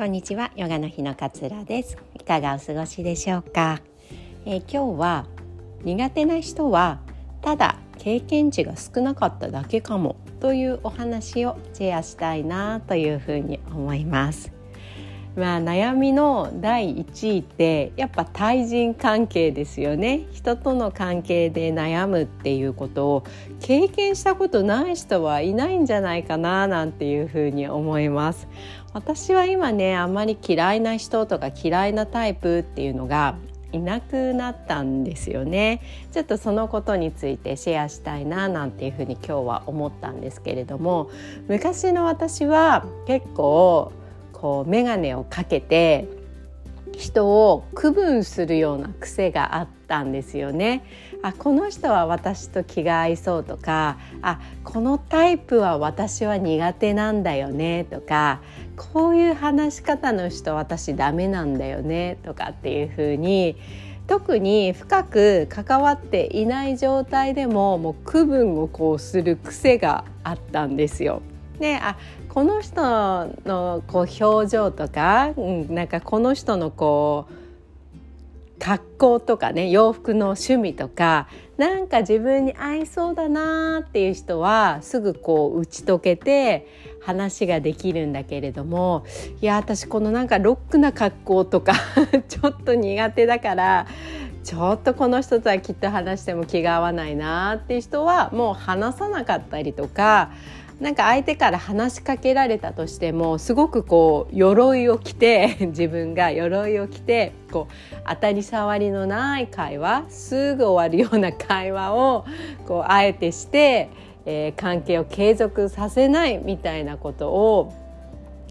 こんにちはヨガの日の勝です。いかがお過ごしでしょうか、えー、今日は苦手な人はただ経験値が少なかっただけかもというお話をシェアしたいなというふうに思います。まあ、悩みの第1位ってやっぱ対人関係ですよね。人との関係で悩むっていうことを経験したことない人はいないんじゃないかななんていうふうに思います。私は今ねあんまり嫌いな人とか嫌いなタイプっていうのがいなくなったんですよね。ちょっとそのことについてシェアしたいななんていうふうに今日は思ったんですけれども昔の私は結構こう眼鏡をかけて人を区分するような癖があったんですよね。あこの人は私と気が合いそうとかあこのタイプは私は苦手なんだよねとかこういう話し方の人私ダメなんだよねとかっていう風に特に深く関わっていない状態でももう区分をこうする癖があったんですよ。であこの人のこう表情とか、うん、なんかこの人のこう格好とかね洋服の趣味とかなんか自分に合いそうだなっていう人はすぐこう打ち解けて話ができるんだけれどもいや私このなんかロックな格好とか ちょっと苦手だからちょっとこの人とはきっと話しても気が合わないなっていう人はもう話さなかったりとかなんか相手から話しかけられたとしてもすごくこう鎧を着て 自分が鎧を着てこう当たり障りのない会話すぐ終わるような会話をこうあえてして、えー、関係を継続させないみたいなことを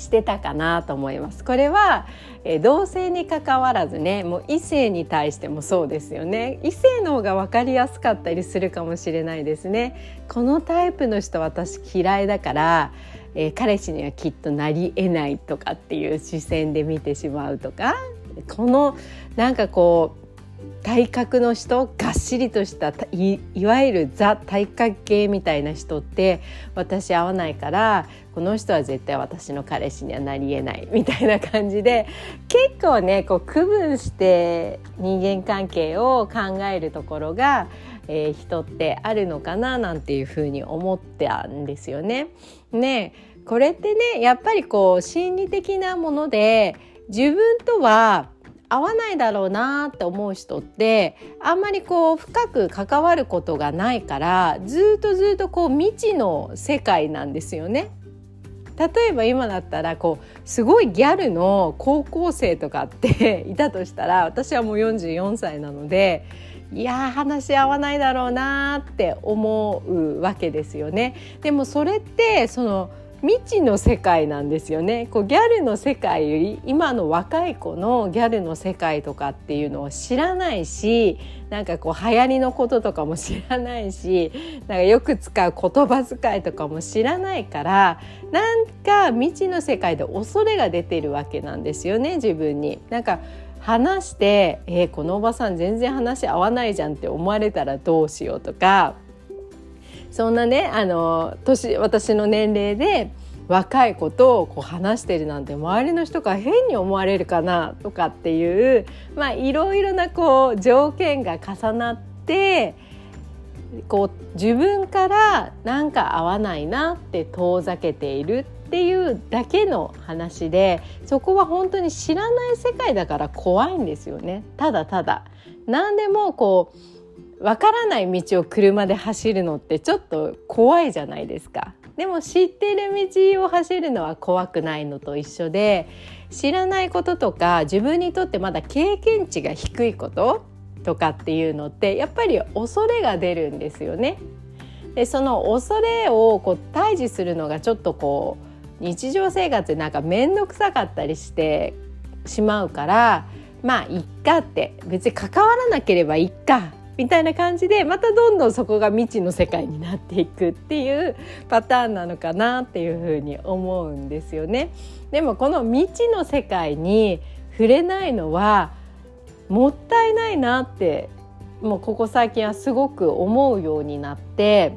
してたかなと思います。これは、えー、同性に関わらずねもう異性に対してもそうですよね異性の方が分かりやすかったりするかもしれないですね。このタイプの人私嫌いだから、えー、彼氏にはきっとなりえないとかっていう視線で見てしまうとかこのなんかこう体格の人がっしりとしたいわゆるザ体格系みたいな人って私合わないからこの人は絶対私の彼氏にはなりえないみたいな感じで結構ねこう区分して人間関係を考えるところが、えー、人ってあるのかななんていうふうに思ったんですよね。ねこれってねやっぱりこう心理的なもので自分とは合わないだろうなって思う人ってあんまりこう深く関わることがないからずっとずっとこう未知の世界なんですよね。例えば今だったらこうすごいギャルの高校生とかって いたとしたら私はもう44歳なのでいや話し合わないだろうなって思うわけですよね。でもそれってその未知の世界なんですよねこうギャルの世界より今の若い子のギャルの世界とかっていうのを知らないしなんかこう流行りのこととかも知らないしなんかよく使う言葉遣いとかも知らないからなんか未知の世界で恐れが出てるわけなんですよね自分に。なんか話して「えー、このおばさん全然話合わないじゃん」って思われたらどうしようとかそんなねあの年私の年齢で若い子とこう話してるなんて周りの人が変に思われるかなとかっていうまあいろいろなこう条件が重なってこう自分からなんか合わないなって遠ざけているっていうだけの話でそこは本当に知らない世界だから怖いんですよねただただ。何でもこうわからない道を車で走るのってちょっと怖いじゃないですか。でも知ってる道を走るのは怖くないのと一緒で知らないこととか自分にとってまだ経験値が低いこととかっていうのってやっぱり恐れが出るんですよね。でその恐れをこう対峙するのがちょっとこう日常生活でなんか面倒くさかったりしてしまうからまあいっかって別に関わらなければいっかみたいな感じでまたどんどんそこが未知の世界になっていくっていうパターンなのかなっていうふうに思うんですよね。でもこの未知の世界に触れないのはもったいないなってもうここ最近はすごく思うようになって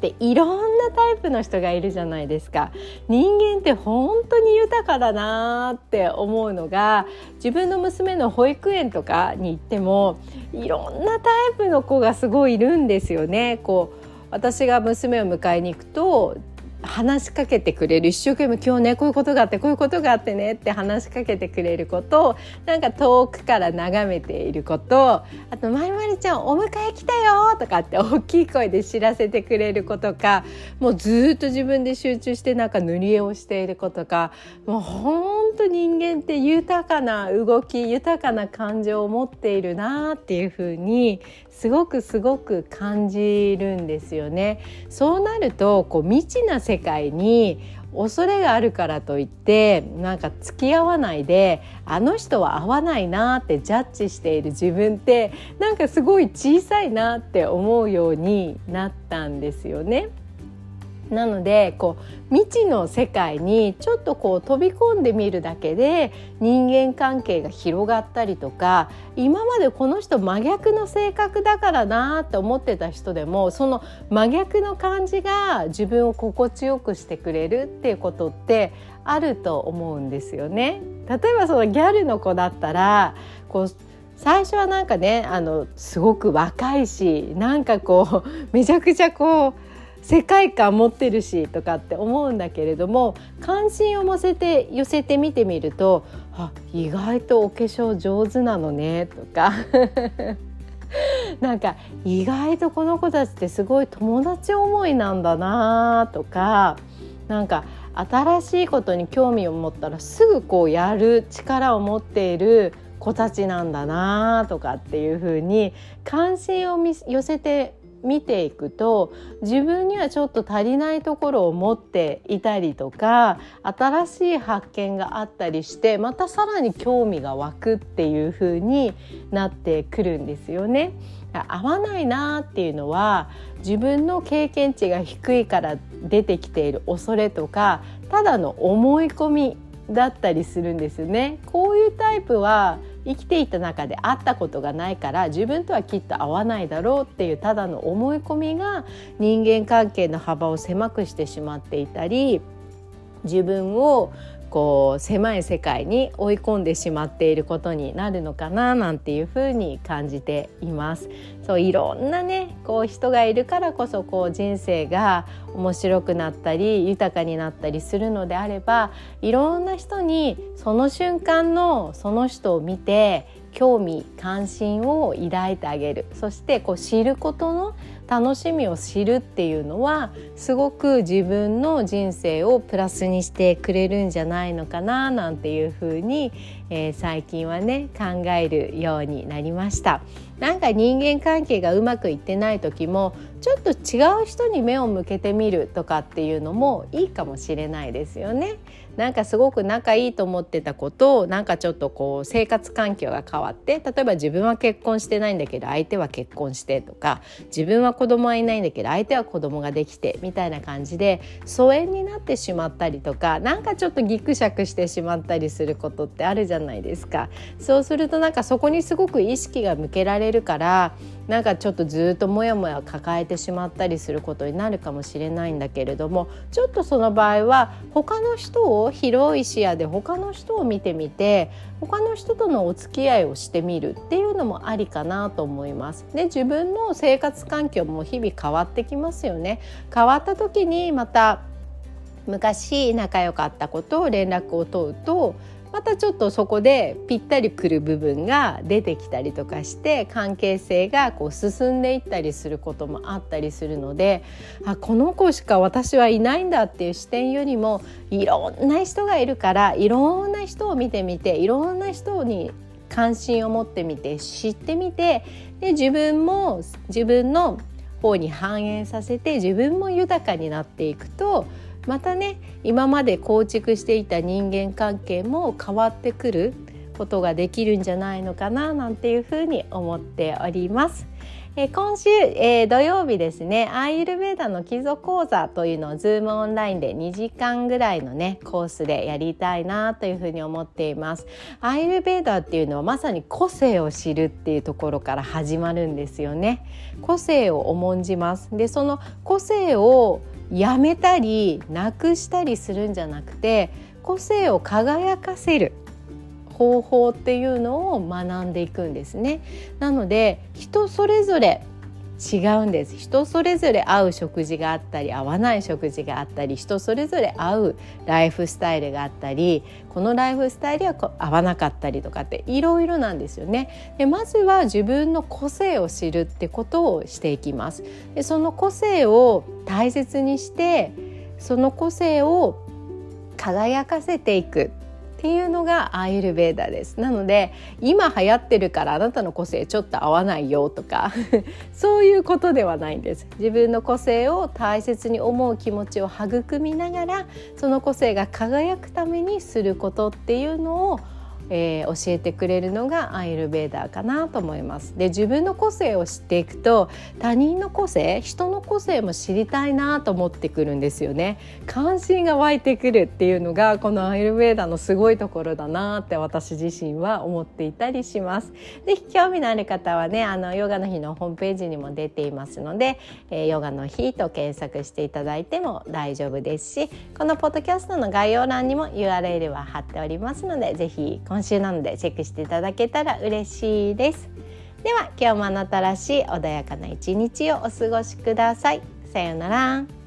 でいろんなタイプの人がいるじゃないですか。人間って本当に豊かだなって思うのが自分の娘の保育園とかに行ってもいろんなタイプの子がすごいいるんですよね。こう私が娘を迎えに行くと話しかけてくれる一生懸命今日ねこういうことがあってこういうことがあってねって話しかけてくれることなんか遠くから眺めていることあと「まいまりちゃんお迎え来たよ」とかって大きい声で知らせてくれることかもうずっと自分で集中してなんか塗り絵をしていることかもうほんと人間って豊かな動き豊かな感情を持っているなっていうふうにすごくすごく感じるんですよね。そうなるとこう未知な世界に恐れがあるからといってなんか付き合わないであの人は合わないなってジャッジしている自分ってなんかすごい小さいなって思うようになったんですよね。なのでこう未知の世界にちょっとこう飛び込んでみるだけで人間関係が広がったりとか今までこの人真逆の性格だからなって思ってた人でもその真逆の感じが自分を心地よくしてくれるっていうことってあると思うんですよね。例えばそのギャルの子だったらこう最初はなんかねあのすごく若いしなんかこうめちゃくちゃこう世界観持ってるしとかって思うんだけれども関心を寄せて寄せて見てみるとあ意外とお化粧上手なのねとか。なんか意外とこの子たちってすごい友達思いなんだなとか。なんか新しいことに興味を持ったらすぐこうやる力を持っている子たちなんだなとかっていう風に関心を寄せて見ていくと自分にはちょっと足りないところを持っていたりとか新しい発見があったりしてまたさらに興味が湧くっていう風になってくるんですよね。合わないなっていうのは自分の経験値が低いから出てきている恐れとかただの思い込みだったりするんですね。こういうタイプは生きていた中で会ったことがないから自分とはきっと会わないだろうっていうただの思い込みが人間関係の幅を狭くしてしまっていたり自分をこう狭い世界に追い込んでしまっていることになるのかななんていうふうに感じています。そういろんなねこう人がいるからこそこう人生が面白くなったり豊かになったりするのであればいろんな人にその瞬間のその人を見て興味関心を抱いてあげるそしてこう知ることの楽しみを知るっていうのはすごく自分の人生をプラスにしてくれるんじゃないのかななんていうふうに、えー、最近はね考えるようになりました。なんか人間関係がうまくいってない時もちょっと違う人に目を向けてみるとかっていうのもいいかもしれないですよね。なんかすごく仲いいと思ってたことをなんかちょっとこう生活環境が変わって例えば自分は結婚してないんだけど相手は結婚してとか自分は子供はいないんだけど相手は子供ができてみたいな感じで疎遠になってしまったりとかなんかちょっとギクシャクしてしまったりすることってあるじゃないないですか。そうするとなんかそこにすごく意識が向けられるからなんかちょっとずっとモヤモヤ抱えてしまったりすることになるかもしれないんだけれどもちょっとその場合は他の人を広い視野で他の人を見てみて他の人とのお付き合いをしてみるっていうのもありかなと思います。で自分の生活環境も日々変わってきますよね。変わった時にまた昔仲良かったことを連絡を取るとまたちょっとそこでぴったりくる部分が出てきたりとかして関係性がこう進んでいったりすることもあったりするのであこの子しか私はいないんだっていう視点よりもいろんな人がいるからいろんな人を見てみていろんな人に関心を持ってみて知ってみてで自分も自分の方に反映させて自分も豊かになっていくとまたね今まで構築していた人間関係も変わってくることができるんじゃないのかななんていうふうに思っております。え今週、えー、土曜日ですねアイルベーダの基礎講座というのをズームオンラインで2時間ぐらいのねコースでやりたいなというふうに思っています。アイルベーダっていうのはまさに個性を知るっていうところから始まるんですよね。個性を重んじます。でその個性をやめたりなくしたりするんじゃなくて個性を輝かせる方法っていうのを学んでいくんですね。なので人それぞれ違うんです人それぞれ合う食事があったり合わない食事があったり人それぞれ合うライフスタイルがあったりこのライフスタイルは合わなかったりとかっていろいろなんですよね。でまずは自分の個性を知るってことをしていきます。でその個性を大切にしてその個性を輝かせていくっていうのがアーユルベーダです。なので今流行ってるからあなたの個性ちょっと合わないよとか そういうことではないんです。自分の個性を大切に思う気持ちを育みながらその個性が輝くためにすることっていうのをえー、教えてくれるのがアイルベーダーかなと思います。で自分の個性を知っていくと他人の個性人の個性も知りたいなと思ってくるんですよね。関心が湧いてくるっていうのがこのアイルベーダーのすごいところだなって私自身は思っていたりします。ぜひ興味のある方はねあのヨガの日のホームページにも出ていますので、えー、ヨガの日と検索していただいても大丈夫ですしこのポッドキャストの概要欄にも URL は貼っておりますのでぜひ今週なのでチェックしていただけたら嬉しいです。では今日もあなたらしい穏やかな一日をお過ごしください。さようなら。